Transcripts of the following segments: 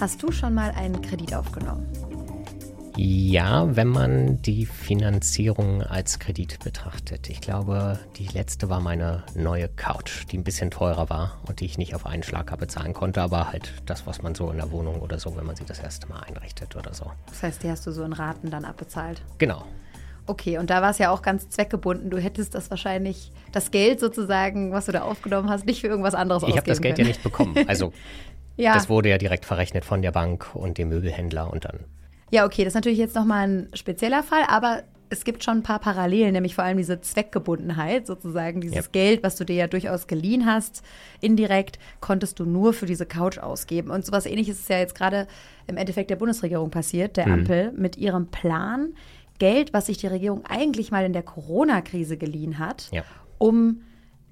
Hast du schon mal einen Kredit aufgenommen? Ja, wenn man die Finanzierung als Kredit betrachtet. Ich glaube, die letzte war meine neue Couch, die ein bisschen teurer war und die ich nicht auf einen Schlag bezahlen konnte, aber halt das, was man so in der Wohnung oder so, wenn man sie das erste Mal einrichtet oder so. Das heißt, die hast du so in Raten dann abbezahlt? Genau. Okay, und da war es ja auch ganz zweckgebunden. Du hättest das wahrscheinlich, das Geld sozusagen, was du da aufgenommen hast, nicht für irgendwas anderes Ich habe das Geld können. ja nicht bekommen. Also ja. das wurde ja direkt verrechnet von der Bank und dem Möbelhändler und dann Ja, okay, das ist natürlich jetzt nochmal ein spezieller Fall, aber es gibt schon ein paar Parallelen, nämlich vor allem diese Zweckgebundenheit, sozusagen dieses Ja. Geld, was du dir ja durchaus geliehen hast, indirekt, konntest du nur für diese Couch ausgeben. Und sowas ähnliches ist ja jetzt gerade im Endeffekt der Bundesregierung passiert, der Ampel, mit ihrem Plan, Geld, was sich die Regierung eigentlich mal in der Corona-Krise geliehen hat, Ja. um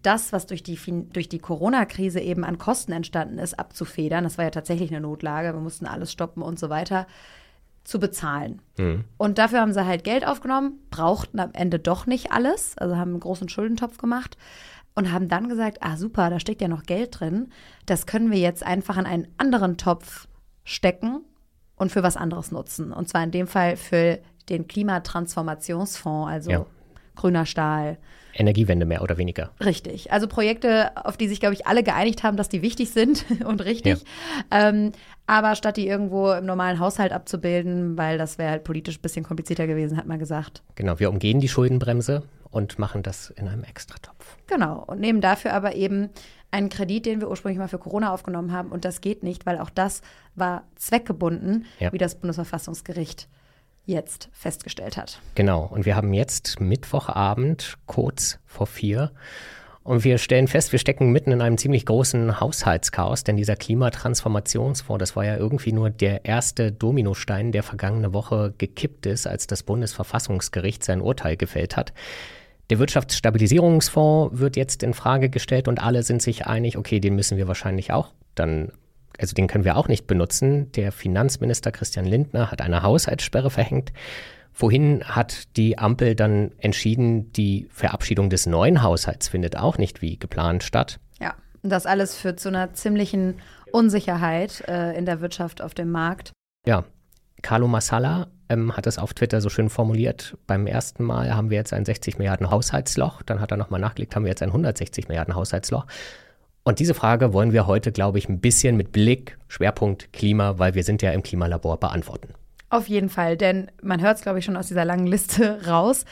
das, was durch die, durch die Corona-Krise eben an Kosten entstanden ist, abzufedern. Das war ja tatsächlich eine Notlage, wir mussten alles stoppen und so weiter, zu bezahlen. Und dafür haben sie halt Geld aufgenommen, brauchten am Ende doch nicht alles, also haben einen großen Schuldentopf gemacht und haben dann gesagt, ah super, da steckt ja noch Geld drin, das können wir jetzt einfach in einen anderen Topf stecken und für was anderes nutzen. Und zwar in dem Fall für den Klimatransformationsfonds, also Ja. Grüner Stahl, Energiewende mehr oder weniger. Richtig. Also Projekte, auf die sich, glaube ich, alle geeinigt haben, dass die wichtig sind und richtig. Ähm, aber statt die irgendwo im normalen Haushalt abzubilden, weil das wäre halt politisch ein bisschen komplizierter gewesen, hat man gesagt. Genau, wir umgehen die Schuldenbremse und machen das in einem Extratopf. Genau. Und nehmen dafür aber eben einen Kredit, den wir ursprünglich mal für Corona aufgenommen haben. Und das geht nicht, weil auch das war zweckgebunden, Ja. wie das Bundesverfassungsgericht jetzt festgestellt hat. Genau, und wir haben jetzt Mittwochabend kurz vor vier. Und wir stellen fest, wir stecken mitten in einem ziemlich großen Haushaltschaos, denn dieser Klimatransformationsfonds, das war ja irgendwie nur der erste Dominostein, der vergangene Woche gekippt ist, als das Bundesverfassungsgericht sein Urteil gefällt hat. Der Wirtschaftsstabilisierungsfonds wird jetzt in Frage gestellt und alle sind sich einig, okay, den müssen wir wahrscheinlich auch dann, also den können wir auch nicht benutzen. Der Finanzminister Christian Lindner hat eine Haushaltssperre verhängt. Vorhin hat die Ampel dann entschieden, die Verabschiedung des neuen Haushalts findet auch nicht wie geplant statt. Ja, und das alles führt zu einer ziemlichen Unsicherheit äh, in der Wirtschaft auf dem Markt. Ja, Carlo Massala ähm, hat es auf Twitter so schön formuliert. Beim ersten Mal haben wir jetzt ein 60 Milliarden Haushaltsloch. Dann hat er nochmal nachgelegt, haben wir jetzt ein 160 Milliarden Haushaltsloch. Und diese Frage wollen wir heute, glaube ich, ein bisschen mit Blick, Schwerpunkt Klima, weil wir sind ja im Klimalabor, beantworten. Auf jeden Fall, denn man hört es, glaube ich, schon aus dieser langen Liste raus.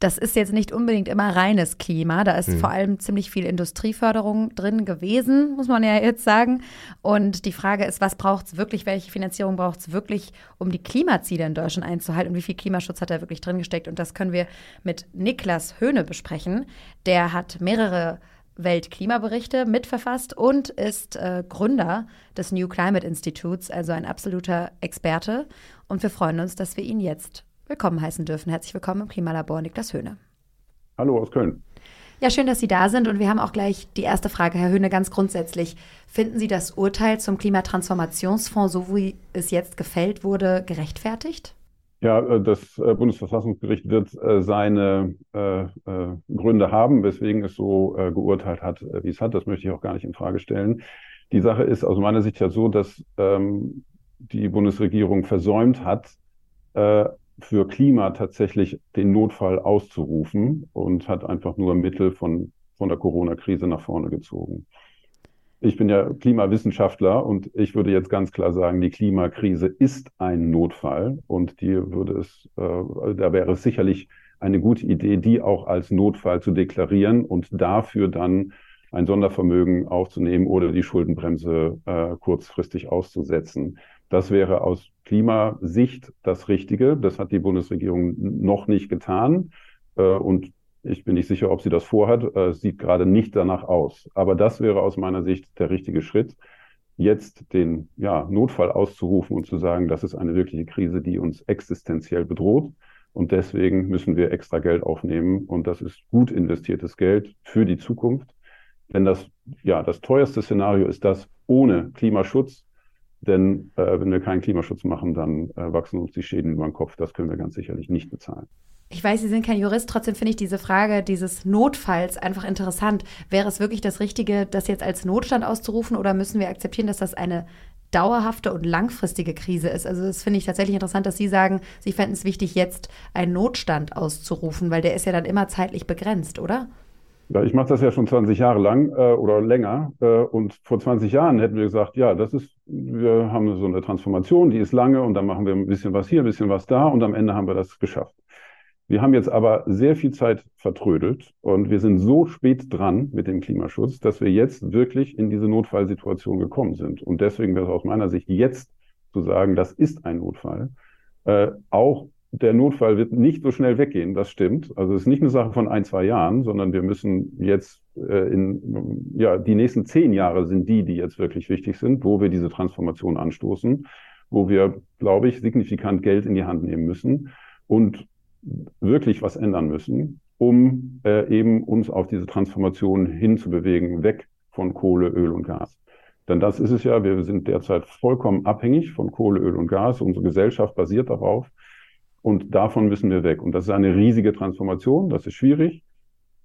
Das ist jetzt nicht unbedingt immer reines Klima. Da ist vor allem ziemlich viel Industrieförderung drin gewesen, muss man ja jetzt sagen. Und die Frage ist, was braucht es wirklich? Welche Finanzierung braucht es wirklich, um die Klimaziele in Deutschland einzuhalten? Und wie viel Klimaschutz hat da wirklich drin gesteckt? Und das können wir mit Niklas Höhne besprechen. Der hat mehrere Weltklimaberichte mitverfasst und ist äh, Gründer des New Climate Institutes, also ein absoluter Experte. Und wir freuen uns, dass wir ihn jetzt willkommen heißen dürfen. Herzlich willkommen im Klimalabor, Niklas Höhne. Hallo aus Köln. Ja, schön, dass Sie da sind. Und wir haben auch gleich die erste Frage, Herr Höhne, ganz grundsätzlich. Finden Sie das Urteil zum Klimatransformationsfonds, so wie es jetzt gefällt wurde, gerechtfertigt? Ja, äh, das äh, Bundesverfassungsgericht wird äh, seine Gründe haben, weswegen es so geurteilt hat, wie es hat. Das möchte ich auch gar nicht in Frage stellen. Die Sache ist aus meiner Sicht ja so, dass ähm, die Bundesregierung versäumt hat, für Klima tatsächlich den Notfall auszurufen und hat einfach nur Mittel von, von der Corona-Krise nach vorne gezogen. Ich bin ja Klimawissenschaftler und ich würde jetzt ganz klar sagen, die Klimakrise ist ein Notfall und die würde es, äh, da wäre es sicherlich eine gute Idee, die auch als Notfall zu deklarieren und dafür dann ein Sondervermögen aufzunehmen oder die Schuldenbremse äh, kurzfristig auszusetzen. Das wäre aus Klimasicht das Richtige. Das hat die Bundesregierung noch nicht getan. Äh, und ich bin nicht sicher, ob sie das vorhat. Äh, Es sieht gerade nicht danach aus. Aber das wäre aus meiner Sicht der richtige Schritt, jetzt den ja, Notfall auszurufen und zu sagen, das ist eine wirkliche Krise, die uns existenziell bedroht. Und deswegen müssen wir extra Geld aufnehmen. Und das ist gut investiertes Geld für die Zukunft. Denn das, ja, das teuerste Szenario ist das ohne Klimaschutz. Denn äh, wenn wir keinen Klimaschutz machen, dann äh, wachsen uns die Schäden über den Kopf. Das können wir ganz sicherlich nicht bezahlen. Ich weiß, Sie sind kein Jurist, trotzdem finde ich diese Frage dieses Notfalls einfach interessant. Wäre es wirklich das Richtige, das jetzt als Notstand auszurufen oder müssen wir akzeptieren, dass das eine dauerhafte und langfristige Krise ist. Also das finde ich tatsächlich interessant, dass Sie sagen, Sie fänden es wichtig, jetzt einen Notstand auszurufen, weil der ist ja dann immer zeitlich begrenzt, oder? Ja, ich mache das ja schon 20 Jahre lang äh, oder länger. Äh, und vor 20 Jahren hätten wir gesagt, ja, das ist, wir haben so eine Transformation, die ist lange und dann machen wir ein bisschen was hier, ein bisschen was da und am Ende haben wir das geschafft. Wir haben jetzt aber sehr viel Zeit vertrödelt und wir sind so spät dran mit dem Klimaschutz, dass wir jetzt wirklich in diese Notfallsituation gekommen sind. Und deswegen wäre es aus meiner Sicht jetzt zu sagen, das ist ein Notfall, äh, auch der Notfall wird nicht so schnell weggehen, das stimmt. Also es ist nicht eine Sache von ein, zwei Jahren, sondern wir müssen jetzt äh, in, ja, die nächsten zehn Jahre sind die, die jetzt wirklich wichtig sind, wo wir diese Transformation anstoßen, wo wir, glaube ich, signifikant Geld in die Hand nehmen müssen und wirklich was ändern müssen, um äh, eben uns auf diese Transformation hinzubewegen, weg von Kohle, Öl und Gas. Denn das ist es ja, wir sind derzeit vollkommen abhängig von Kohle, Öl und Gas. Unsere Gesellschaft basiert darauf. Und davon müssen wir weg. Und das ist eine riesige Transformation. Das ist schwierig.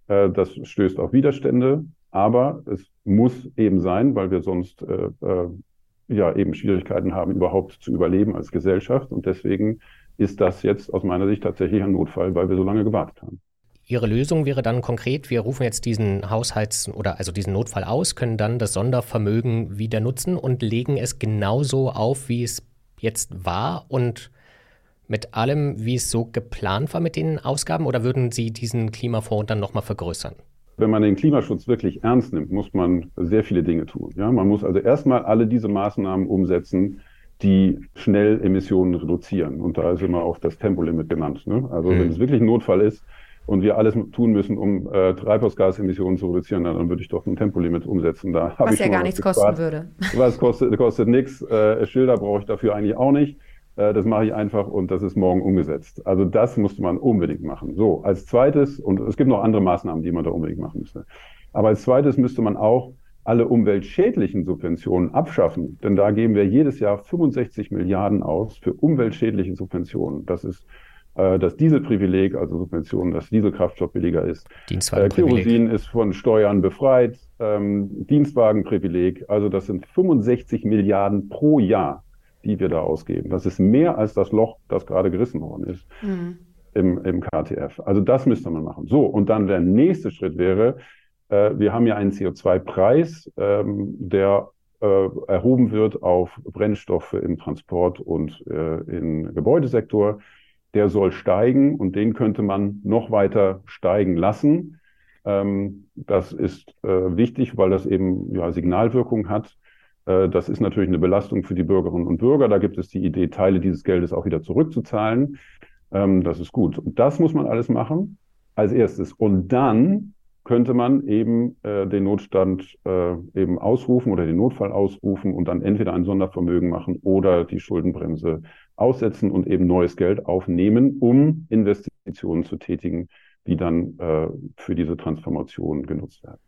Äh, das stößt auf Widerstände. Aber es muss eben sein, weil wir sonst äh, äh, ja eben Schwierigkeiten haben, überhaupt zu überleben als Gesellschaft. Und deswegen ist das jetzt aus meiner Sicht tatsächlich ein Notfall, weil wir so lange gewartet haben. Ihre Lösung wäre dann konkret, wir rufen jetzt diesen Haushalts- oder also diesen Notfall aus, können dann das Sondervermögen wieder nutzen und legen es genauso auf, wie es jetzt war und mit allem, wie es so geplant war mit den Ausgaben oder würden Sie diesen Klimafonds dann nochmal vergrößern? Wenn man den Klimaschutz wirklich ernst nimmt, muss man sehr viele Dinge tun. Ja, man muss also erstmal alle diese Maßnahmen umsetzen, die schnell Emissionen reduzieren. Und da ist immer auch das Tempolimit genannt. Ne? Also mhm. wenn es wirklich ein Notfall ist und wir alles tun müssen, um äh, Treibhausgasemissionen zu reduzieren, dann würde ich doch ein Tempolimit umsetzen. Da was ich ja gar nichts kosten würde. Was kostet, kostet nichts. Äh, Schilder brauche ich dafür eigentlich auch nicht. Äh, das mache ich einfach und das ist morgen umgesetzt. Also das musste man unbedingt machen. So, als zweites, und es gibt noch andere Maßnahmen, die man da unbedingt machen müsste. Aber als zweites müsste man auch alle umweltschädlichen Subventionen abschaffen. Denn da geben wir jedes Jahr 65 Milliarden aus für umweltschädliche Subventionen. Das ist äh, das Dieselprivileg, also Subventionen, dass Dieselkraftstoff billiger ist. Äh, Kerosin ist von Steuern befreit. Ähm, Dienstwagenprivileg, also das sind 65 Milliarden pro Jahr die wir da ausgeben. Das ist mehr als das Loch, das gerade gerissen worden ist mhm. im, im KTF. Also das müsste man machen. So, und dann der nächste Schritt wäre, äh, wir haben ja einen CO2-Preis, ähm, der äh, erhoben wird auf Brennstoffe im Transport und äh, im Gebäudesektor. Der soll steigen und den könnte man noch weiter steigen lassen. Ähm, das ist äh, wichtig, weil das eben ja, Signalwirkung hat. Äh, das ist natürlich eine Belastung für die Bürgerinnen und Bürger. Da gibt es die Idee, Teile dieses Geldes auch wieder zurückzuzahlen. Ähm, das ist gut. Und das muss man alles machen als erstes. Und dann könnte man eben äh, den Notstand äh, eben ausrufen oder den Notfall ausrufen und dann entweder ein Sondervermögen machen oder die Schuldenbremse aussetzen und eben neues Geld aufnehmen, um Investitionen zu tätigen, die dann äh, für diese Transformation genutzt werden.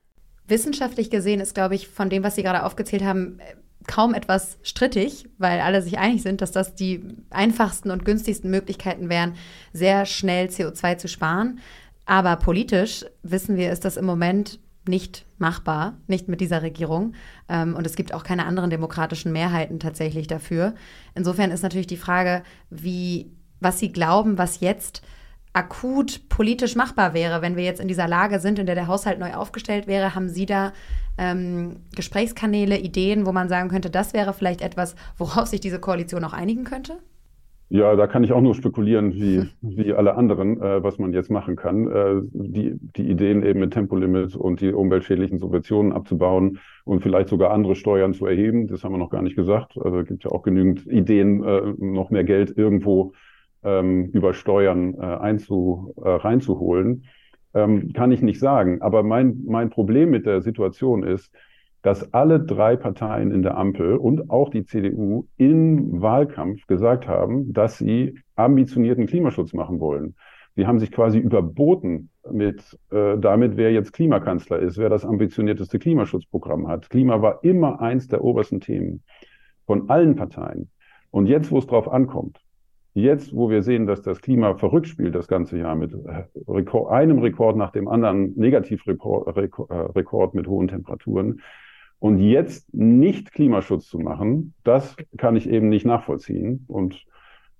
Wissenschaftlich gesehen ist, glaube ich, von dem, was Sie gerade aufgezählt haben, kaum etwas strittig, weil alle sich einig sind, dass das die einfachsten und günstigsten Möglichkeiten wären, sehr schnell CO2 zu sparen. Aber politisch wissen wir, ist das im Moment nicht machbar, nicht mit dieser Regierung. Ähm, und es gibt auch keine anderen demokratischen Mehrheiten tatsächlich dafür. Insofern ist natürlich die Frage, wie, was Sie glauben, was jetzt akut politisch machbar wäre, wenn wir jetzt in dieser Lage sind, in der der Haushalt neu aufgestellt wäre, haben Sie da ähm, Gesprächskanäle, Ideen, wo man sagen könnte, das wäre vielleicht etwas, worauf sich diese Koalition auch einigen könnte? Ja, da kann ich auch nur spekulieren, wie, wie alle anderen, äh, was man jetzt machen kann. Äh, die, die Ideen eben mit Tempolimit und die umweltschädlichen Subventionen abzubauen und vielleicht sogar andere Steuern zu erheben, das haben wir noch gar nicht gesagt. Also es gibt ja auch genügend Ideen, äh, noch mehr Geld irgendwo ähm, über Steuern äh, einzu, äh, reinzuholen, ähm, kann ich nicht sagen. Aber mein, mein Problem mit der Situation ist, dass alle drei Parteien in der Ampel und auch die CDU im Wahlkampf gesagt haben, dass sie ambitionierten Klimaschutz machen wollen. Sie haben sich quasi überboten mit äh, damit, wer jetzt Klimakanzler ist, wer das ambitionierteste Klimaschutzprogramm hat. Klima war immer eins der obersten Themen von allen Parteien. Und jetzt, wo es drauf ankommt, Jetzt, wo wir sehen, dass das Klima verrückt spielt das ganze Jahr mit äh, Rekord, einem Rekord nach dem anderen, Negativrekord Rekord, äh, Rekord mit hohen Temperaturen, Und jetzt nicht Klimaschutz zu machen, das kann ich eben nicht nachvollziehen. Und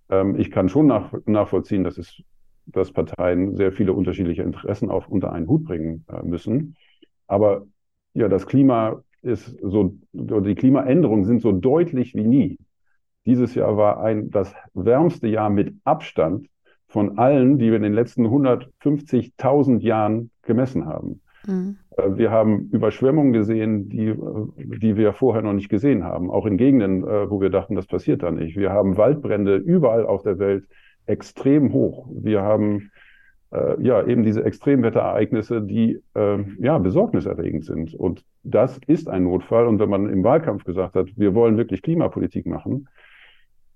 ähm, ich kann schon nach, nachvollziehen, dass es dass Parteien sehr viele unterschiedliche Interessen auf unter einen Hut bringen äh, müssen. Aber ja, das Klima ist so, die Klimaänderungen sind so deutlich wie nie. Dieses Jahr war ein, das wärmste Jahr mit Abstand von allen, die wir in den letzten 150.000 Jahren gemessen haben. Mhm. Äh, wir haben Überschwemmungen gesehen, die, äh, die wir vorher noch nicht gesehen haben, auch in Gegenden, äh, wo wir dachten, das passiert da nicht. Wir haben Waldbrände überall auf der Welt extrem hoch. Wir haben äh, ja eben diese Extremwetterereignisse, die äh, ja besorgniserregend sind. Und das ist ein Notfall. Und wenn man im Wahlkampf gesagt hat, wir wollen wirklich Klimapolitik machen,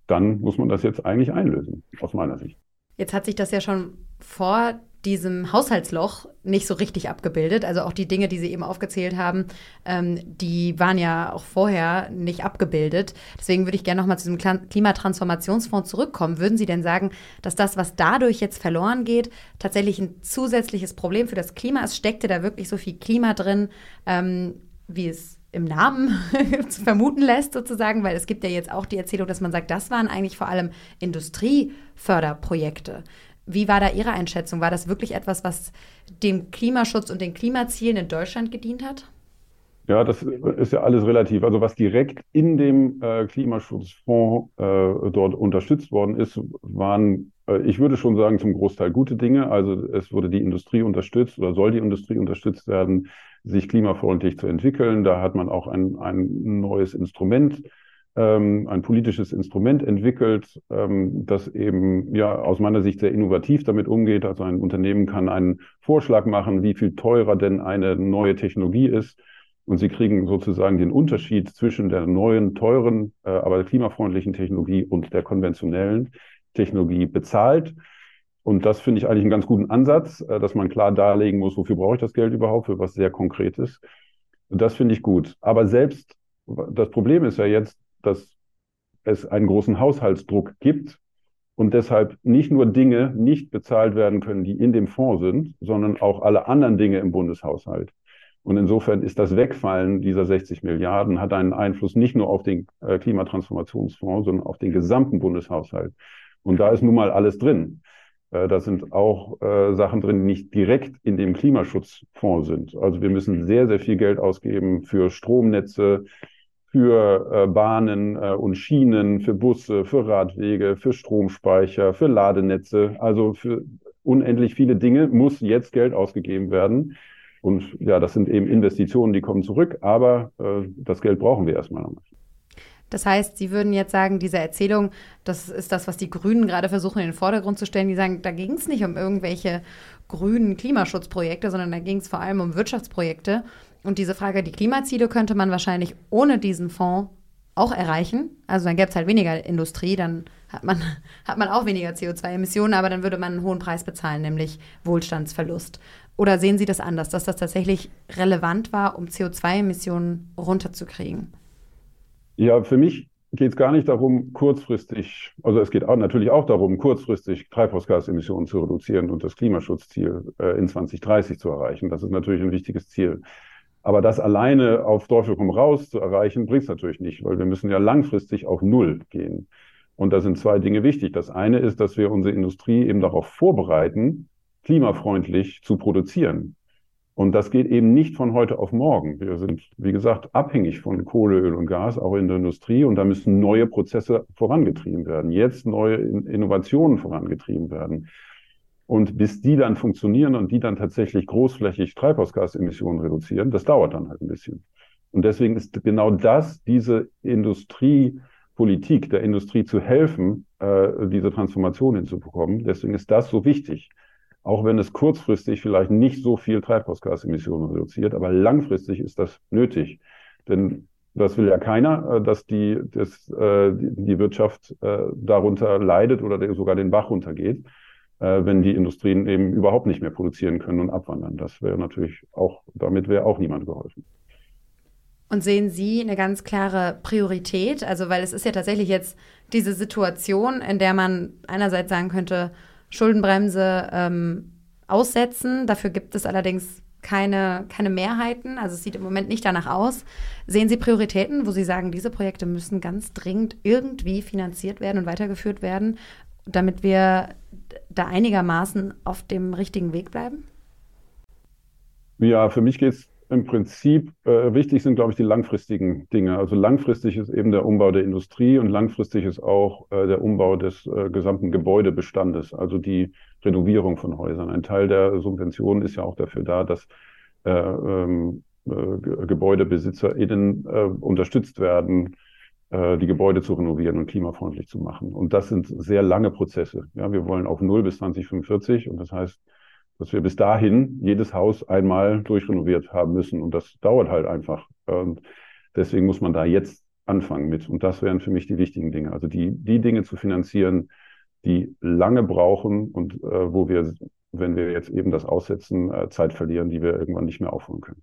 dann muss man das jetzt eigentlich einlösen, aus meiner Sicht. Jetzt hat sich das ja schon vor diesem Haushaltsloch nicht so richtig abgebildet. Also auch die Dinge, die Sie eben aufgezählt haben, ähm, die waren ja auch vorher nicht abgebildet. Deswegen würde ich gerne nochmal zu diesem Klimatransformationsfonds zurückkommen. Würden Sie denn sagen, dass das, was dadurch jetzt verloren geht, tatsächlich ein zusätzliches Problem für das Klima ist? Steckte da wirklich so viel Klima drin, ähm, wie es im Namen vermuten lässt, sozusagen, weil es gibt ja jetzt auch die Erzählung, dass man sagt, das waren eigentlich vor allem Industrieförderprojekte. Wie war da Ihre Einschätzung? War das wirklich etwas, was dem Klimaschutz und den Klimazielen in Deutschland gedient hat? Ja, das ist ja alles relativ. Also was direkt in dem äh, Klimaschutzfonds äh, dort unterstützt worden ist, waren, äh, ich würde schon sagen, zum Großteil gute Dinge. Also es wurde die Industrie unterstützt oder soll die Industrie unterstützt werden, sich klimafreundlich zu entwickeln. Da hat man auch ein, ein neues Instrument ähm, ein politisches Instrument entwickelt, ähm, das eben ja aus meiner Sicht sehr innovativ damit umgeht. Also ein Unternehmen kann einen Vorschlag machen, wie viel teurer denn eine neue Technologie ist. Und sie kriegen sozusagen den Unterschied zwischen der neuen, teuren, äh, aber klimafreundlichen Technologie und der konventionellen Technologie bezahlt. Und das finde ich eigentlich einen ganz guten Ansatz, äh, dass man klar darlegen muss, wofür brauche ich das Geld überhaupt, für was sehr Konkretes. Das finde ich gut. Aber selbst das Problem ist ja jetzt, dass es einen großen Haushaltsdruck gibt und deshalb nicht nur Dinge nicht bezahlt werden können, die in dem Fonds sind, sondern auch alle anderen Dinge im Bundeshaushalt. Und insofern ist das Wegfallen dieser 60 Milliarden hat einen Einfluss nicht nur auf den äh, Klimatransformationsfonds, sondern auf den gesamten Bundeshaushalt. Und da ist nun mal alles drin. Äh, da sind auch äh, Sachen drin, die nicht direkt in dem Klimaschutzfonds sind. Also wir müssen sehr, sehr viel Geld ausgeben für Stromnetze, für äh, Bahnen äh, und Schienen, für Busse, für Radwege, für Stromspeicher, für Ladenetze. Also für unendlich viele Dinge muss jetzt Geld ausgegeben werden. Und ja, das sind eben Investitionen, die kommen zurück, aber äh, das Geld brauchen wir erstmal noch. Das heißt, Sie würden jetzt sagen, diese Erzählung, das ist das, was die Grünen gerade versuchen in den Vordergrund zu stellen. Die sagen, da ging es nicht um irgendwelche grünen Klimaschutzprojekte, sondern da ging es vor allem um Wirtschaftsprojekte. Und diese Frage, die Klimaziele könnte man wahrscheinlich ohne diesen Fonds auch erreichen. Also dann gäbe es halt weniger Industrie, dann hat man, hat man auch weniger CO2-Emissionen, aber dann würde man einen hohen Preis bezahlen, nämlich Wohlstandsverlust. Oder sehen Sie das anders, dass das tatsächlich relevant war, um CO2-Emissionen runterzukriegen? Ja, für mich geht es gar nicht darum, kurzfristig, also es geht auch natürlich auch darum, kurzfristig Treibhausgasemissionen zu reduzieren und das Klimaschutzziel äh, in 2030 zu erreichen. Das ist natürlich ein wichtiges Ziel. Aber das alleine auf Teufel komm raus zu erreichen, bringt es natürlich nicht, weil wir müssen ja langfristig auf Null gehen. Und da sind zwei Dinge wichtig. Das eine ist, dass wir unsere Industrie eben darauf vorbereiten, klimafreundlich zu produzieren. Und das geht eben nicht von heute auf morgen. Wir sind, wie gesagt, abhängig von Kohle, Öl und Gas, auch in der Industrie. Und da müssen neue Prozesse vorangetrieben werden. Jetzt neue Innovationen vorangetrieben werden. Und bis die dann funktionieren und die dann tatsächlich großflächig Treibhausgasemissionen reduzieren, das dauert dann halt ein bisschen. Und deswegen ist genau das, diese Industriepolitik, der Industrie zu helfen, äh, diese Transformation hinzubekommen. Deswegen ist das so wichtig. Auch wenn es kurzfristig vielleicht nicht so viel Treibhausgasemissionen reduziert, aber langfristig ist das nötig. Denn das will ja keiner, äh, dass die, dass, äh, die Wirtschaft äh, darunter leidet oder sogar den Bach runtergeht. Äh, wenn die Industrien eben überhaupt nicht mehr produzieren können und abwandern. Das wäre natürlich auch, damit wäre auch niemand geholfen. Und sehen Sie eine ganz klare Priorität? Also, weil es ist ja tatsächlich jetzt diese Situation, in der man einerseits sagen könnte, Schuldenbremse ähm, aussetzen. Dafür gibt es allerdings keine, keine Mehrheiten. Also es sieht im Moment nicht danach aus. Sehen Sie Prioritäten, wo Sie sagen, diese Projekte müssen ganz dringend irgendwie finanziert werden und weitergeführt werden, damit wir da einigermaßen auf dem richtigen Weg bleiben? Ja, für mich geht es im Prinzip, äh, wichtig sind, glaube ich, die langfristigen Dinge. Also langfristig ist eben der Umbau der Industrie und langfristig ist auch äh, der Umbau des äh, gesamten Gebäudebestandes, also die Renovierung von Häusern. Ein Teil der Subventionen ist ja auch dafür da, dass äh, ähm, äh, GebäudebesitzerInnen äh, unterstützt werden, die Gebäude zu renovieren und klimafreundlich zu machen. Und das sind sehr lange Prozesse. Ja, wir wollen auf null bis 2045 und das heißt, dass wir bis dahin jedes Haus einmal durchrenoviert haben müssen. Und das dauert halt einfach. Und deswegen muss man da jetzt anfangen mit. Und das wären für mich die wichtigen Dinge. Also die, die Dinge zu finanzieren, die lange brauchen und äh, wo wir, wenn wir jetzt eben das aussetzen, äh, Zeit verlieren, die wir irgendwann nicht mehr aufholen können.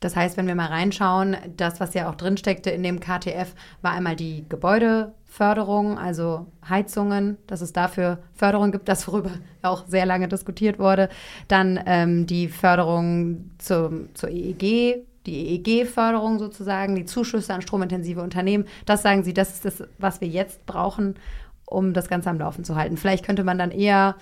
Das heißt, wenn wir mal reinschauen, das, was ja auch drinsteckte in dem KTF, war einmal die Gebäudeförderung, also Heizungen, dass es dafür Förderung gibt, das worüber auch sehr lange diskutiert wurde. Dann ähm, die Förderung zum, zur EEG, die EEG-Förderung sozusagen, die Zuschüsse an stromintensive Unternehmen. Das sagen Sie, das ist das, was wir jetzt brauchen, um das Ganze am Laufen zu halten. Vielleicht könnte man dann eher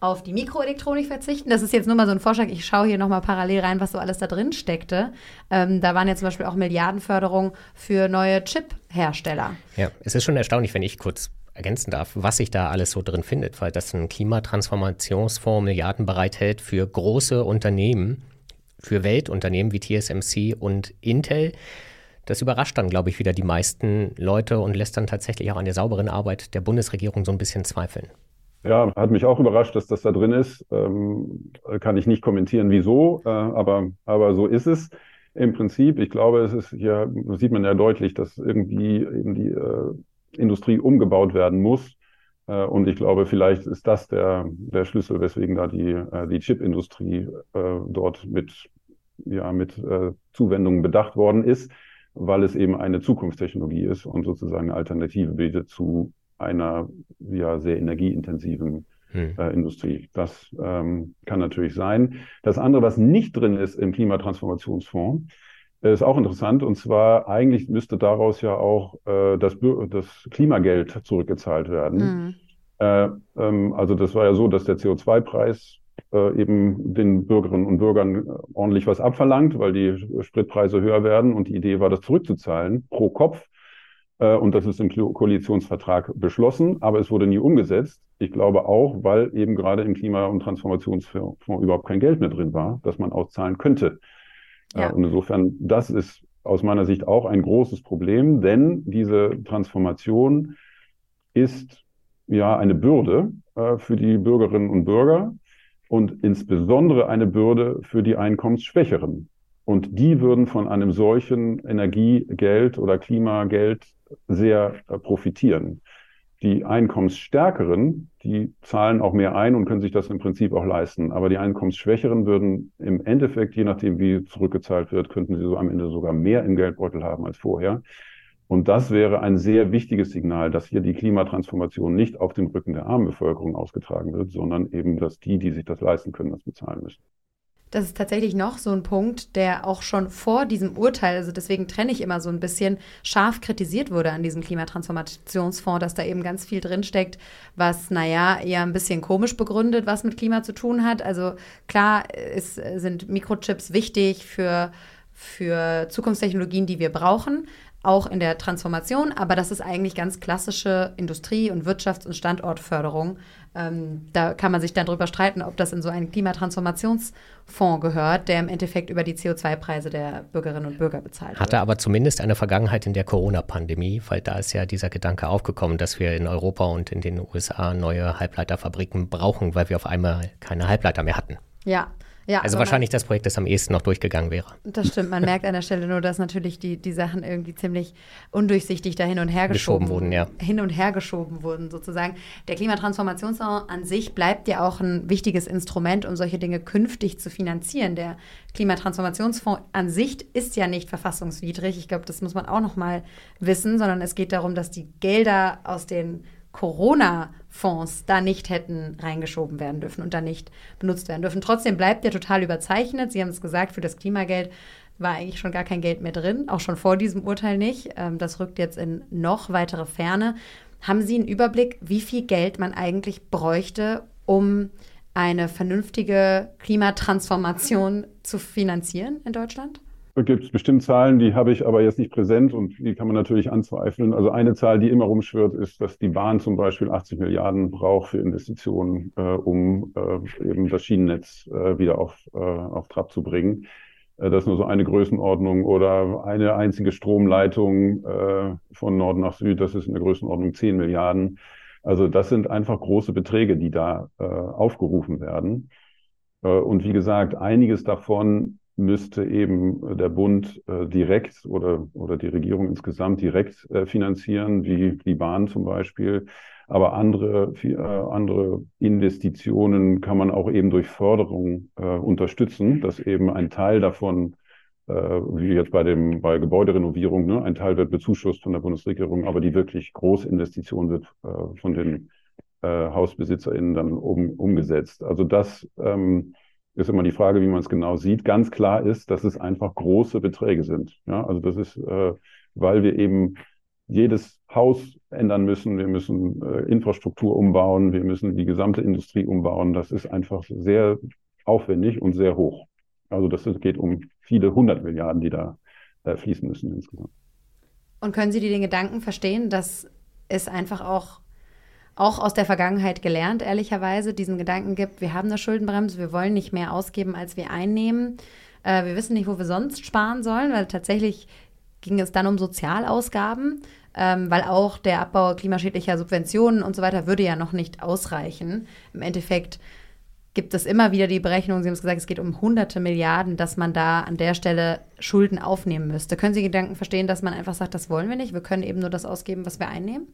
auf die Mikroelektronik verzichten. Das ist jetzt nur mal so ein Vorschlag. Ich schaue hier nochmal parallel rein, was so alles da drin steckte. Ähm, da waren ja zum Beispiel auch Milliardenförderungen für neue Chip-Hersteller. Ja, es ist schon erstaunlich, wenn ich kurz ergänzen darf, was sich da alles so drin findet, weil das ein Klimatransformationsfonds Milliarden bereithält für große Unternehmen, für Weltunternehmen wie TSMC und Intel. Das überrascht dann, glaube ich, wieder die meisten Leute und lässt dann tatsächlich auch an der sauberen Arbeit der Bundesregierung so ein bisschen zweifeln. Ja, hat mich auch überrascht, dass das da drin ist. Ähm, kann ich nicht kommentieren, wieso, äh, aber, aber so ist es im Prinzip. Ich glaube, es ist hier, sieht man ja deutlich, dass irgendwie eben die äh, Industrie umgebaut werden muss. Äh, und ich glaube, vielleicht ist das der, der Schlüssel, weswegen da die, äh, die Chipindustrie äh, dort mit, ja, mit äh, Zuwendungen bedacht worden ist, weil es eben eine Zukunftstechnologie ist und sozusagen eine Alternative bietet zu einer ja, sehr energieintensiven hm. äh, Industrie. Das ähm, kann natürlich sein. Das andere, was nicht drin ist im Klimatransformationsfonds, ist auch interessant. Und zwar eigentlich müsste daraus ja auch äh, das, das Klimageld zurückgezahlt werden. Mhm. Äh, ähm, also das war ja so, dass der CO2-Preis äh, eben den Bürgerinnen und Bürgern ordentlich was abverlangt, weil die Spritpreise höher werden. Und die Idee war, das zurückzuzahlen pro Kopf. Äh, und das ist im Koalitionsvertrag beschlossen, aber es wurde nie umgesetzt. Ich glaube auch, weil eben gerade im Klima- und Transformationsfonds überhaupt kein Geld mehr drin war, dass man auszahlen könnte. Äh, ja. Und insofern, das ist aus meiner Sicht auch ein großes Problem, denn diese Transformation ist ja eine Bürde äh, für die Bürgerinnen und Bürger und insbesondere eine Bürde für die Einkommensschwächeren. Und die würden von einem solchen Energiegeld oder Klimageld sehr äh, profitieren. Die Einkommensstärkeren, die zahlen auch mehr ein und können sich das im Prinzip auch leisten. Aber die Einkommensschwächeren würden im Endeffekt, je nachdem wie zurückgezahlt wird, könnten sie so am Ende sogar mehr im Geldbeutel haben als vorher. Und das wäre ein sehr wichtiges Signal, dass hier die Klimatransformation nicht auf dem Rücken der armen Bevölkerung ausgetragen wird, sondern eben, dass die, die sich das leisten können, das bezahlen müssen das ist tatsächlich noch so ein Punkt, der auch schon vor diesem Urteil, also deswegen trenne ich immer so ein bisschen, scharf kritisiert wurde an diesem Klimatransformationsfonds, dass da eben ganz viel drinsteckt, was, naja, eher ein bisschen komisch begründet, was mit Klima zu tun hat. Also klar ist, sind Mikrochips wichtig für, für Zukunftstechnologien, die wir brauchen auch in der Transformation, aber das ist eigentlich ganz klassische Industrie- und Wirtschafts- und Standortförderung. Ähm, da kann man sich dann drüber streiten, ob das in so einen Klimatransformationsfonds gehört, der im Endeffekt über die CO2-Preise der Bürgerinnen und Bürger bezahlt Hatte wird. aber zumindest eine Vergangenheit in der Corona-Pandemie, weil da ist ja dieser Gedanke aufgekommen, dass wir in Europa und in den USA neue Halbleiterfabriken brauchen, weil wir auf einmal keine Halbleiter mehr hatten. Ja, ja, also wahrscheinlich das Projekt, das am ehesten noch durchgegangen wäre. Das stimmt. Man merkt an der Stelle nur, dass natürlich die, die Sachen irgendwie ziemlich undurchsichtig da hin und her geschoben, wurden, ja. Hin und her geschoben wurden, sozusagen. Der Klimatransformationsfonds an sich bleibt ja auch ein wichtiges Instrument, um solche Dinge künftig zu finanzieren. Der Klimatransformationsfonds an sich ist ja nicht verfassungswidrig. Ich glaube, das muss man auch noch mal wissen, sondern es geht darum, dass die Gelder aus den Corona-Fonds da nicht hätten reingeschoben werden dürfen und da nicht benutzt werden dürfen. Trotzdem bleibt er total überzeichnet. Sie haben es gesagt, für das Klimageld war eigentlich schon gar kein Geld mehr drin, auch schon vor diesem Urteil nicht. Ähm, das rückt jetzt in noch weitere Ferne. Haben Sie einen Überblick, wie viel Geld man eigentlich bräuchte, um eine vernünftige Klimatransformation zu finanzieren in Deutschland? Gibt es bestimmt Zahlen, die habe ich aber jetzt nicht präsent und die kann man natürlich anzweifeln. Also eine Zahl, die immer rumschwirrt, ist, dass die Bahn zum Beispiel 80 Milliarden braucht für Investitionen, äh, um äh, eben das Schienennetz äh, wieder auf, äh, auf Trab zu bringen. Äh, das ist nur so eine Größenordnung oder eine einzige Stromleitung äh, von Norden nach Süd, das ist in der Größenordnung 10 Milliarden. Also das sind einfach große Beträge, die da äh, aufgerufen werden. Äh, und wie gesagt, einiges davon müsste eben der Bund äh, direkt oder, oder die Regierung insgesamt direkt äh, finanzieren, wie die Bahn zum Beispiel. Aber andere, äh, andere Investitionen kann man auch eben durch Förderung äh, unterstützen, dass eben ein Teil davon, äh, wie jetzt bei dem bei Gebäuderenovierung, ne, ein Teil wird bezuschusst von der Bundesregierung, aber die wirklich große Investition wird äh, von den äh, HausbesitzerInnen dann um, umgesetzt. Also das ähm, ist immer die Frage, wie man es genau sieht. Ganz klar ist, dass es einfach große Beträge sind. Ja, also das ist, äh, weil wir eben jedes Haus ändern müssen, wir müssen äh, Infrastruktur umbauen, wir müssen die gesamte Industrie umbauen. Das ist einfach sehr aufwendig und sehr hoch. Also das geht um viele hundert Milliarden, die da äh, fließen müssen insgesamt. Und können Sie den Gedanken verstehen, dass es einfach auch auch aus der Vergangenheit gelernt, ehrlicherweise, diesen Gedanken gibt, wir haben eine Schuldenbremse, wir wollen nicht mehr ausgeben, als wir einnehmen. Äh, wir wissen nicht, wo wir sonst sparen sollen, weil tatsächlich ging es dann um Sozialausgaben, ähm, weil auch der Abbau klimaschädlicher Subventionen und so weiter würde ja noch nicht ausreichen. Im Endeffekt gibt es immer wieder die Berechnung, Sie haben es gesagt, es geht um hunderte Milliarden, dass man da an der Stelle Schulden aufnehmen müsste. Können Sie Gedanken verstehen, dass man einfach sagt, das wollen wir nicht, wir können eben nur das ausgeben, was wir einnehmen?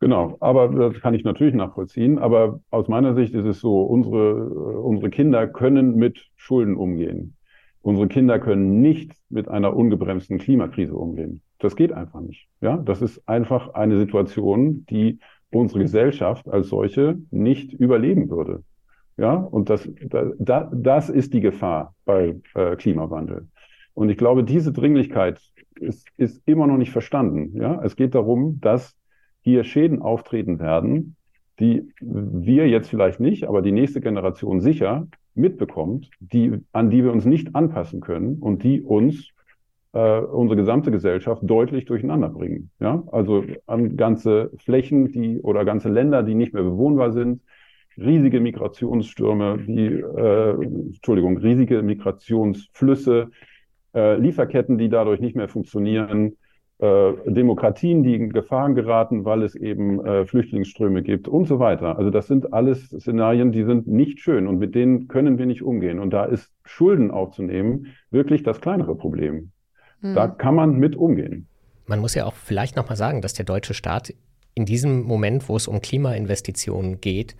Genau, aber das kann ich natürlich nachvollziehen. Aber aus meiner Sicht ist es so, unsere, unsere Kinder können mit Schulden umgehen. Unsere Kinder können nicht mit einer ungebremsten Klimakrise umgehen. Das geht einfach nicht. Ja, das ist einfach eine Situation, die unsere Gesellschaft als solche nicht überleben würde. Ja, und das, da, das ist die Gefahr bei äh, Klimawandel. Und ich glaube, diese Dringlichkeit ist, ist immer noch nicht verstanden. Ja, es geht darum, dass hier Schäden auftreten werden, die wir jetzt vielleicht nicht, aber die nächste Generation sicher mitbekommt, die, an die wir uns nicht anpassen können und die uns äh, unsere gesamte Gesellschaft deutlich durcheinander bringen. Ja? Also an ganze Flächen, die oder ganze Länder, die nicht mehr bewohnbar sind, riesige Migrationsstürme, die, äh, Entschuldigung, riesige Migrationsflüsse, äh, Lieferketten, die dadurch nicht mehr funktionieren, äh, Demokratien, die in Gefahren geraten, weil es eben äh, Flüchtlingsströme gibt und so weiter. Also das sind alles Szenarien, die sind nicht schön und mit denen können wir nicht umgehen. Und da ist Schulden aufzunehmen wirklich das kleinere Problem. Hm. Da kann man mit umgehen. Man muss ja auch vielleicht nochmal sagen, dass der deutsche Staat in diesem Moment, wo es um Klimainvestitionen geht,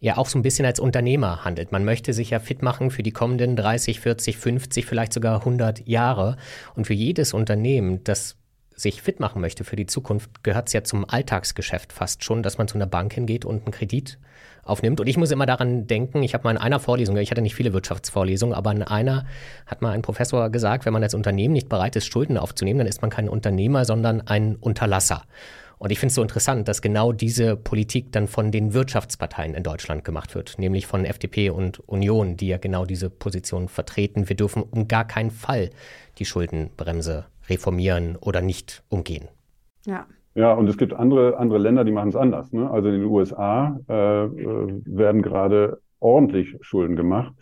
ja auch so ein bisschen als Unternehmer handelt. Man möchte sich ja fit machen für die kommenden 30, 40, 50, vielleicht sogar 100 Jahre. Und für jedes Unternehmen, das sich fit machen möchte für die Zukunft, gehört es ja zum Alltagsgeschäft fast schon, dass man zu einer Bank hingeht und einen Kredit aufnimmt. Und ich muss immer daran denken, ich habe mal in einer Vorlesung, ich hatte nicht viele Wirtschaftsvorlesungen, aber in einer hat mal ein Professor gesagt, wenn man als Unternehmen nicht bereit ist, Schulden aufzunehmen, dann ist man kein Unternehmer, sondern ein Unterlasser. Und ich finde es so interessant, dass genau diese Politik dann von den Wirtschaftsparteien in Deutschland gemacht wird, nämlich von FDP und Union, die ja genau diese Position vertreten. Wir dürfen um gar keinen Fall die Schuldenbremse reformieren oder nicht umgehen. Ja. Ja, und es gibt andere, andere Länder, die machen es anders. Ne? Also in den USA äh, äh, werden gerade ordentlich Schulden gemacht.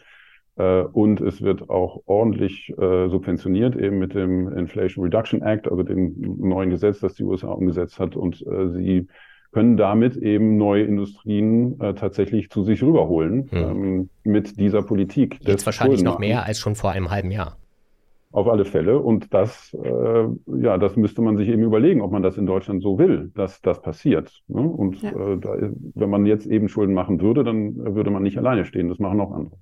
Äh, und es wird auch ordentlich äh, subventioniert, eben mit dem Inflation Reduction Act, also dem neuen Gesetz, das die USA umgesetzt hat. Und äh, sie können damit eben neue Industrien äh, tatsächlich zu sich rüberholen hm. ähm, mit dieser Politik. Jetzt wahrscheinlich noch mehr als schon vor einem halben Jahr. Auf alle Fälle. Und das, äh, ja, das müsste man sich eben überlegen, ob man das in Deutschland so will, dass das passiert. Ne? Und ja. äh, da, wenn man jetzt eben Schulden machen würde, dann würde man nicht alleine stehen. Das machen auch andere.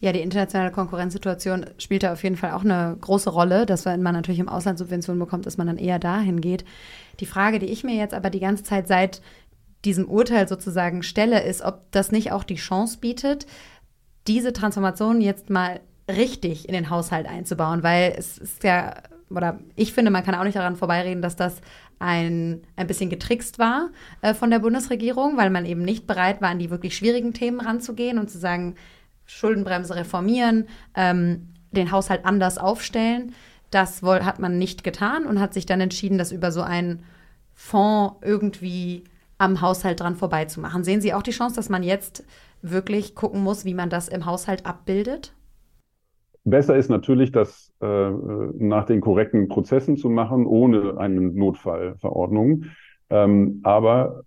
Ja, die internationale Konkurrenzsituation spielt da auf jeden Fall auch eine große Rolle, dass wenn man natürlich im Ausland Subventionen bekommt, dass man dann eher dahin geht. Die Frage, die ich mir jetzt aber die ganze Zeit seit diesem Urteil sozusagen stelle, ist, ob das nicht auch die Chance bietet, diese Transformation jetzt mal richtig in den Haushalt einzubauen, weil es ist ja, oder ich finde, man kann auch nicht daran vorbeireden, dass das ein, ein bisschen getrickst war äh, von der Bundesregierung, weil man eben nicht bereit war, an die wirklich schwierigen Themen ranzugehen und zu sagen, Schuldenbremse reformieren, ähm, den Haushalt anders aufstellen. Das wohl, hat man nicht getan und hat sich dann entschieden, das über so einen Fonds irgendwie am Haushalt dran vorbeizumachen. Sehen Sie auch die Chance, dass man jetzt wirklich gucken muss, wie man das im Haushalt abbildet? Besser ist natürlich, das äh, nach den korrekten Prozessen zu machen, ohne eine Notfallverordnung. Ähm, aber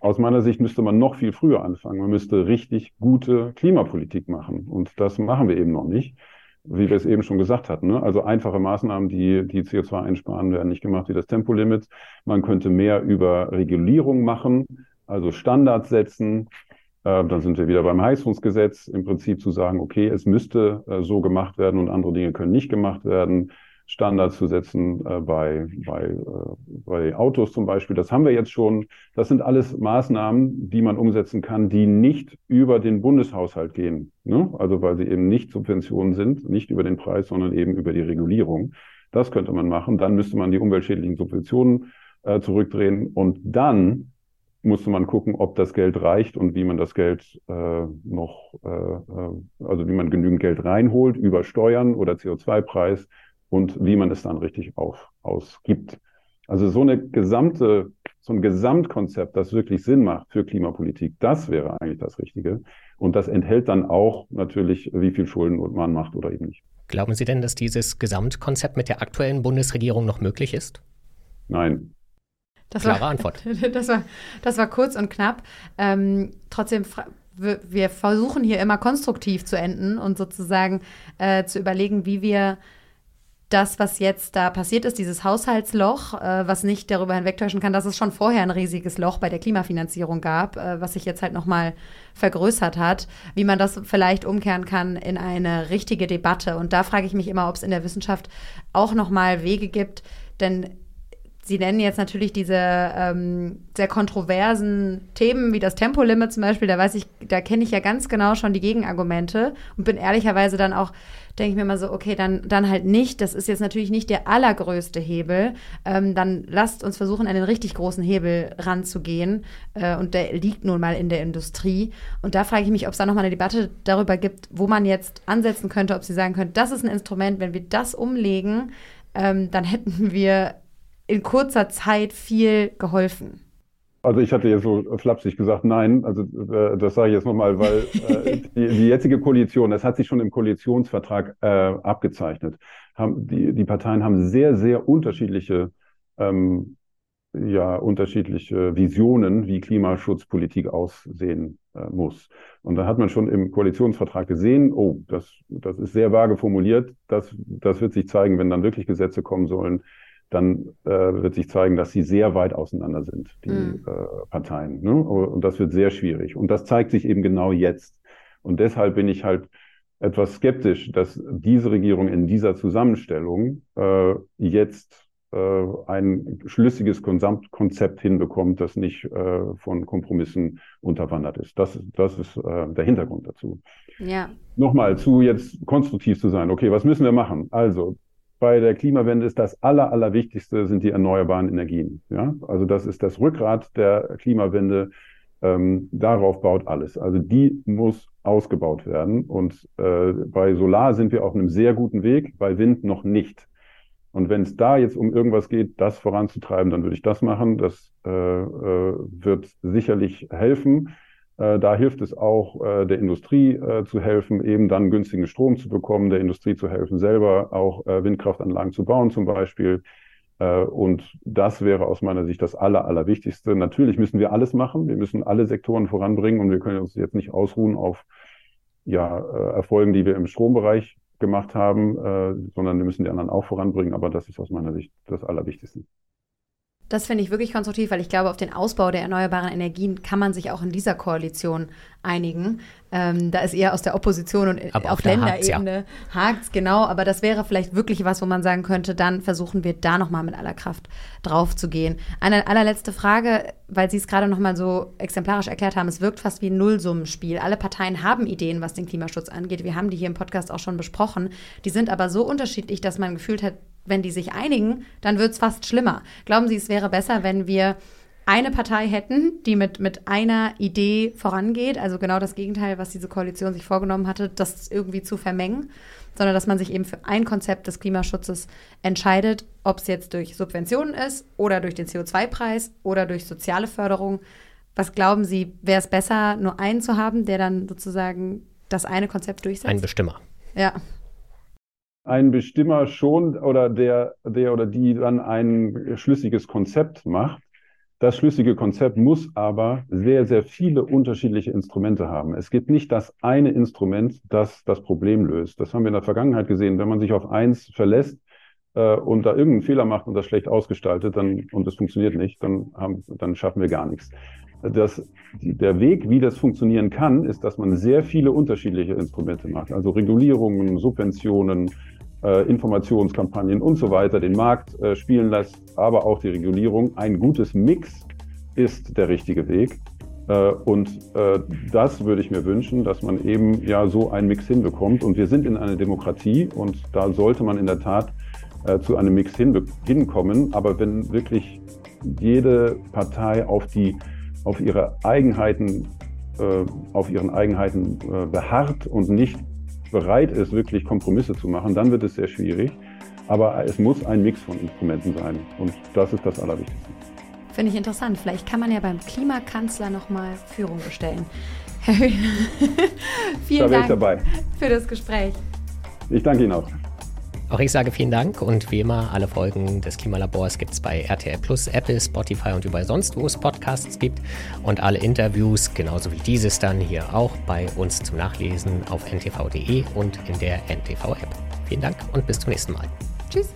aus meiner Sicht müsste man noch viel früher anfangen. Man müsste richtig gute Klimapolitik machen. Und das machen wir eben noch nicht, wie wir es eben schon gesagt hatten. Ne? Also einfache Maßnahmen, die, die CO2 einsparen, werden nicht gemacht, wie das Tempolimit. Man könnte mehr über Regulierung machen, also Standards setzen, dann sind wir wieder beim Heizungsgesetz, im Prinzip zu sagen, okay, es müsste äh, so gemacht werden und andere Dinge können nicht gemacht werden. Standards zu setzen äh, bei, bei, bei Autos zum Beispiel. Das haben wir jetzt schon. Das sind alles Maßnahmen, die man umsetzen kann, die nicht über den Bundeshaushalt gehen. Ne? Also weil sie eben nicht Subventionen sind, nicht über den Preis, sondern eben über die Regulierung. Das könnte man machen. Dann müsste man die umweltschädlichen Subventionen äh, zurückdrehen und dann musste man gucken, ob das Geld reicht und wie man das Geld äh, noch, äh, äh, also wie man genügend Geld reinholt über Steuern oder CO2-Preis und wie man es dann richtig auf, ausgibt. Also so eine gesamte, so ein Gesamtkonzept, das wirklich Sinn macht für Klimapolitik, das wäre eigentlich das Richtige. Und das enthält dann auch natürlich, wie viel Schulden man macht oder eben nicht. Glauben Sie denn, dass dieses Gesamtkonzept mit der aktuellen Bundesregierung noch möglich ist? Nein, das Klare war, Antwort. Das war, das war kurz und knapp. Ähm, trotzdem, wir versuchen hier immer konstruktiv zu enden und sozusagen äh, zu überlegen, wie wir das, was jetzt da passiert ist, dieses Haushaltsloch, äh, was nicht darüber hinwegtäuschen kann, dass es schon vorher ein riesiges Loch bei der Klimafinanzierung gab, äh, was sich jetzt halt nochmal vergrößert hat, wie man das vielleicht umkehren kann in eine richtige Debatte. Und da frage ich mich immer, ob es in der Wissenschaft auch nochmal Wege gibt, denn Sie nennen jetzt natürlich diese ähm, sehr kontroversen Themen wie das Tempolimit zum Beispiel. Da weiß ich, da kenne ich ja ganz genau schon die Gegenargumente und bin ehrlicherweise dann auch, denke ich mir mal so, okay, dann, dann halt nicht. Das ist jetzt natürlich nicht der allergrößte Hebel. Ähm, dann lasst uns versuchen, an den richtig großen Hebel ranzugehen. Äh, und der liegt nun mal in der Industrie. Und da frage ich mich, ob es da nochmal eine Debatte darüber gibt, wo man jetzt ansetzen könnte, ob Sie sagen können, das ist ein Instrument, wenn wir das umlegen, ähm, dann hätten wir in kurzer Zeit viel geholfen? Also ich hatte jetzt so flapsig gesagt, nein, also äh, das sage ich jetzt nochmal, weil äh, die, die, jetzige Koalition, das hat sich schon im Koalitionsvertrag äh, abgezeichnet. Haben, die, die Parteien haben sehr, sehr unterschiedliche, ähm, ja, unterschiedliche Visionen, wie Klimaschutzpolitik aussehen äh, muss. Und da hat man schon im Koalitionsvertrag gesehen, oh, das, das ist sehr vage formuliert, das, das wird sich zeigen, wenn dann wirklich Gesetze kommen sollen dann äh, wird sich zeigen, dass sie sehr weit auseinander sind, die mhm. äh, Parteien. Ne? Und das wird sehr schwierig. Und das zeigt sich eben genau jetzt. Und deshalb bin ich halt etwas skeptisch, dass diese Regierung in dieser Zusammenstellung äh, jetzt äh, ein schlüssiges Konzept hinbekommt, das nicht äh, von Kompromissen unterwandert ist. Das, das ist äh, der Hintergrund dazu. Ja. Nochmal zu jetzt konstruktiv zu sein. Okay, was müssen wir machen? Also bei der Klimawende ist das Aller, Allerwichtigste sind die erneuerbaren Energien. Ja? Also das ist das Rückgrat der Klimawende. Ähm, darauf baut alles. Also die muss ausgebaut werden. Und äh, bei Solar sind wir auf einem sehr guten Weg, bei Wind noch nicht. Und wenn es da jetzt um irgendwas geht, das voranzutreiben, dann würde ich das machen. Das äh, äh, wird sicherlich helfen. Äh, da hilft es auch, äh, der Industrie äh, zu helfen, eben dann günstigen Strom zu bekommen, der Industrie zu helfen, selber auch Windkraftanlagen zu bauen zum Beispiel. Und das wäre aus meiner Sicht das Aller, Allerwichtigste. Natürlich müssen wir alles machen. Wir müssen alle Sektoren voranbringen und wir können uns jetzt nicht ausruhen auf ja, Erfolgen, die wir im Strombereich gemacht haben, sondern wir müssen die anderen auch voranbringen. Aber das ist aus meiner Sicht das Allerwichtigste. Das finde ich wirklich konstruktiv, weil ich glaube, auf den Ausbau der erneuerbaren Energien kann man sich auch in dieser Koalition einigen. Ähm, da ist eher aus der Opposition und aber auf Länderebene ja. hakt genau. Aber das wäre vielleicht wirklich was, wo man sagen könnte, dann versuchen wir da nochmal mit aller Kraft drauf zu gehen. Eine allerletzte Frage, weil Sie es gerade nochmal so exemplarisch erklärt haben. Es wirkt fast wie ein Nullsummenspiel. Alle Parteien haben Ideen, was den Klimaschutz angeht. Wir haben die hier im Podcast auch schon besprochen. Die sind aber so unterschiedlich, dass man gefühlt hat, wenn die sich einigen, dann wird es fast schlimmer. Glauben Sie, es wäre besser, wenn wir eine Partei hätten, die mit, mit einer Idee vorangeht, also genau das Gegenteil, was diese Koalition sich vorgenommen hatte, das irgendwie zu vermengen, sondern dass man sich eben für ein Konzept des Klimaschutzes entscheidet, ob es jetzt durch Subventionen ist oder durch den CO2-Preis oder durch soziale Förderung. Was glauben Sie, wäre es besser, nur einen zu haben, der dann sozusagen das eine Konzept durchsetzt? Ein Bestimmer. Ja ein Bestimmer schon oder der, der oder die dann ein schlüssiges Konzept macht. Das schlüssige Konzept muss aber sehr, sehr viele unterschiedliche Instrumente haben. Es gibt nicht das eine Instrument, das das Problem löst. Das haben wir in der Vergangenheit gesehen. Wenn man sich auf eins verlässt äh, und da irgendeinen Fehler macht und das schlecht ausgestaltet dann, und es funktioniert nicht, dann, haben, dann schaffen wir gar nichts das, der Weg, wie das funktionieren kann, ist, dass man sehr viele unterschiedliche Instrumente macht. Also Regulierungen, Subventionen, Informationskampagnen und so weiter, den Markt äh, spielen lässt, aber auch die Regulierung. Ein gutes Mix ist der richtige Weg. Äh, und äh, das würde ich mir wünschen, dass man eben ja so einen Mix hinbekommt. Und wir sind in einer Demokratie und da sollte man in der Tat äh, zu einem Mix hinkommen. Aber wenn wirklich jede Partei auf die auf ihre Eigenheiten, äh, auf ihren Eigenheiten äh, beharrt und nicht bereit ist, wirklich Kompromisse zu machen, dann wird es sehr schwierig. Aber es muss ein Mix von Instrumenten sein. Und das ist das Allerwichtigste. Finde ich interessant. Vielleicht kann man ja beim Klimakanzler nochmal Führung bestellen. Herr Höhn, vielen da Dank für das Gespräch. Ich danke Ihnen auch. Auch ich sage vielen Dank und wie immer, alle Folgen des Klimalabors gibt es bei RTL Plus, Apple, Spotify und überall sonst, wo es Podcasts gibt. Und alle Interviews, genauso wie dieses dann hier auch bei uns zum Nachlesen auf ntv.de und in der NTV-App. Vielen Dank und bis zum nächsten Mal. Tschüss.